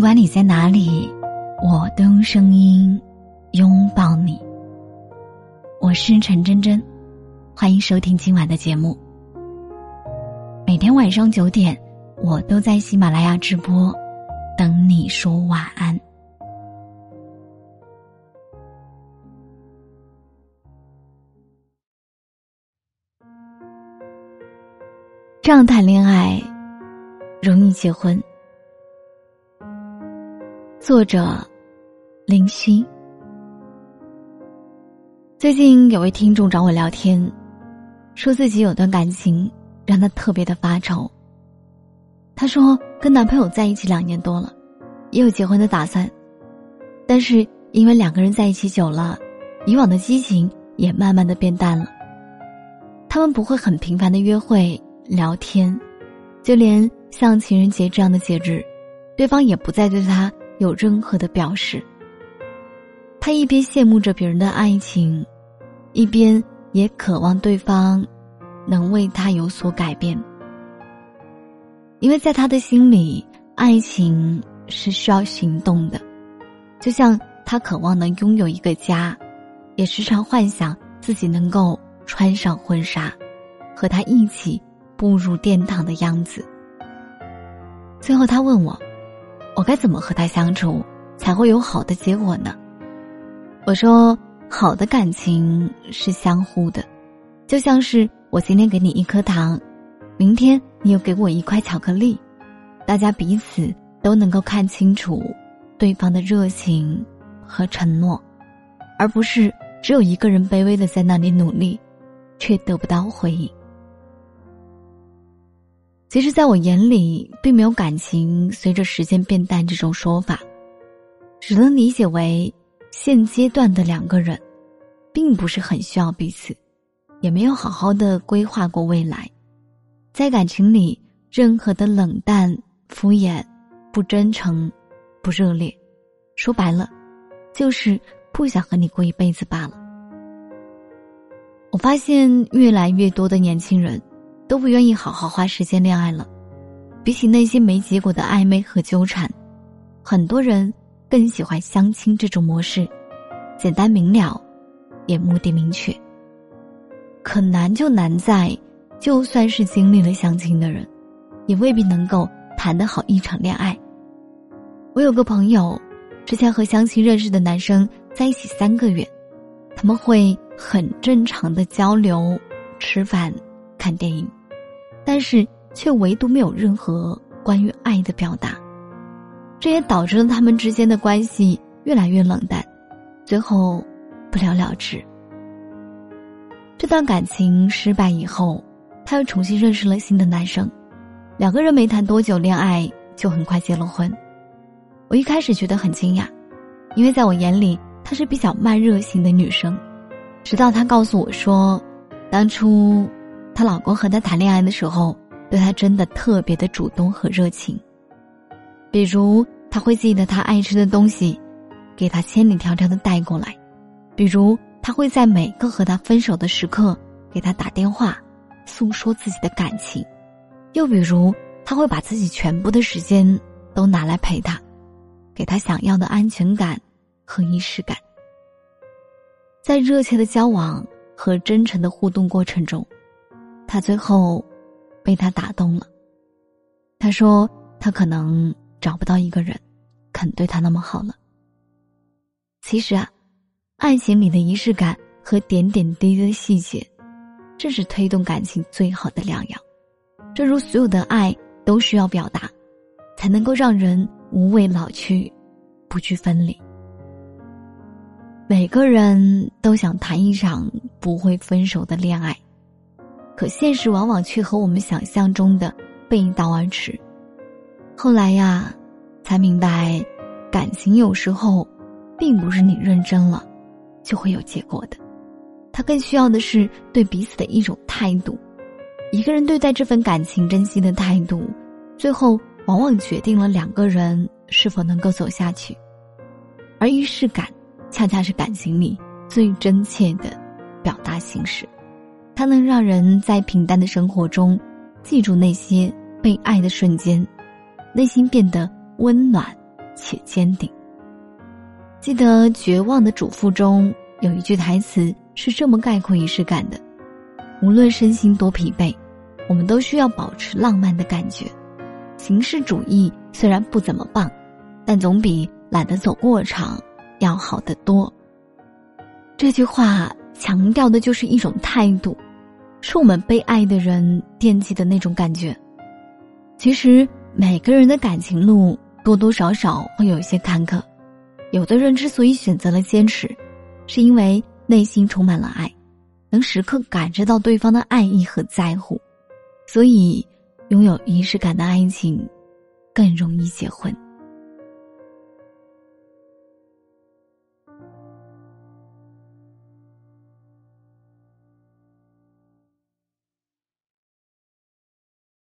不管你在哪里，我都用声音拥抱你。我是陈真真，欢迎收听今晚的节目。每天晚上九点，我都在喜马拉雅直播，等你说晚安。这样谈恋爱，容易结婚。作者：林夕。最近有位听众找我聊天，说自己有段感情让他特别的发愁。他说跟男朋友在一起两年多了，也有结婚的打算，但是因为两个人在一起久了，以往的激情也慢慢的变淡了。他们不会很频繁的约会。聊天，就连像情人节这样的节日，对方也不再对他有任何的表示。他一边羡慕着别人的爱情，一边也渴望对方能为他有所改变。因为在他的心里，爱情是需要行动的，就像他渴望能拥有一个家，也时常幻想自己能够穿上婚纱，和他一起。步入殿堂的样子。最后，他问我：“我该怎么和他相处，才会有好的结果呢？”我说：“好的感情是相互的，就像是我今天给你一颗糖，明天你又给我一块巧克力，大家彼此都能够看清楚对方的热情和承诺，而不是只有一个人卑微的在那里努力，却得不到回应。”其实，在我眼里，并没有感情随着时间变淡这种说法，只能理解为现阶段的两个人，并不是很需要彼此，也没有好好的规划过未来，在感情里，任何的冷淡、敷衍、不真诚、不热烈，说白了，就是不想和你过一辈子罢了。我发现，越来越多的年轻人。都不愿意好好花时间恋爱了，比起那些没结果的暧昧和纠缠，很多人更喜欢相亲这种模式，简单明了，也目的明确。可难就难在，就算是经历了相亲的人，也未必能够谈得好一场恋爱。我有个朋友，之前和相亲认识的男生在一起三个月，他们会很正常的交流、吃饭、看电影。但是却唯独没有任何关于爱的表达，这也导致了他们之间的关系越来越冷淡，最后不了了之。这段感情失败以后，他又重新认识了新的男生，两个人没谈多久恋爱就很快结了婚。我一开始觉得很惊讶，因为在我眼里她是比较慢热型的女生，直到她告诉我说，当初。她老公和她谈恋爱的时候，对她真的特别的主动和热情。比如，他会记得她爱吃的东西，给她千里迢迢的带过来；比如，他会在每个和她分手的时刻给她打电话，诉说自己的感情；又比如，他会把自己全部的时间都拿来陪她，给她想要的安全感和仪式感。在热切的交往和真诚的互动过程中。他最后被他打动了。他说：“他可能找不到一个人肯对他那么好了。”其实啊，爱情里的仪式感和点点滴滴的细节，正是推动感情最好的良药。正如所有的爱都需要表达，才能够让人无畏老去，不惧分离。每个人都想谈一场不会分手的恋爱。可现实往往却和我们想象中的背道而驰。后来呀，才明白，感情有时候，并不是你认真了，就会有结果的。他更需要的是对彼此的一种态度。一个人对待这份感情珍惜的态度，最后往往决定了两个人是否能够走下去。而仪式感，恰恰是感情里最真切的表达形式。它能让人在平淡的生活中，记住那些被爱的瞬间，内心变得温暖且坚定。记得《绝望的主妇》中有一句台词是这么概括仪式感的：无论身心多疲惫，我们都需要保持浪漫的感觉。形式主义虽然不怎么棒，但总比懒得走过场要好得多。这句话强调的就是一种态度，是我们被爱的人惦记的那种感觉。其实每个人的感情路多多少少会有一些坎坷，有的人之所以选择了坚持，是因为内心充满了爱，能时刻感知到对方的爱意和在乎，所以拥有仪式感的爱情更容易结婚。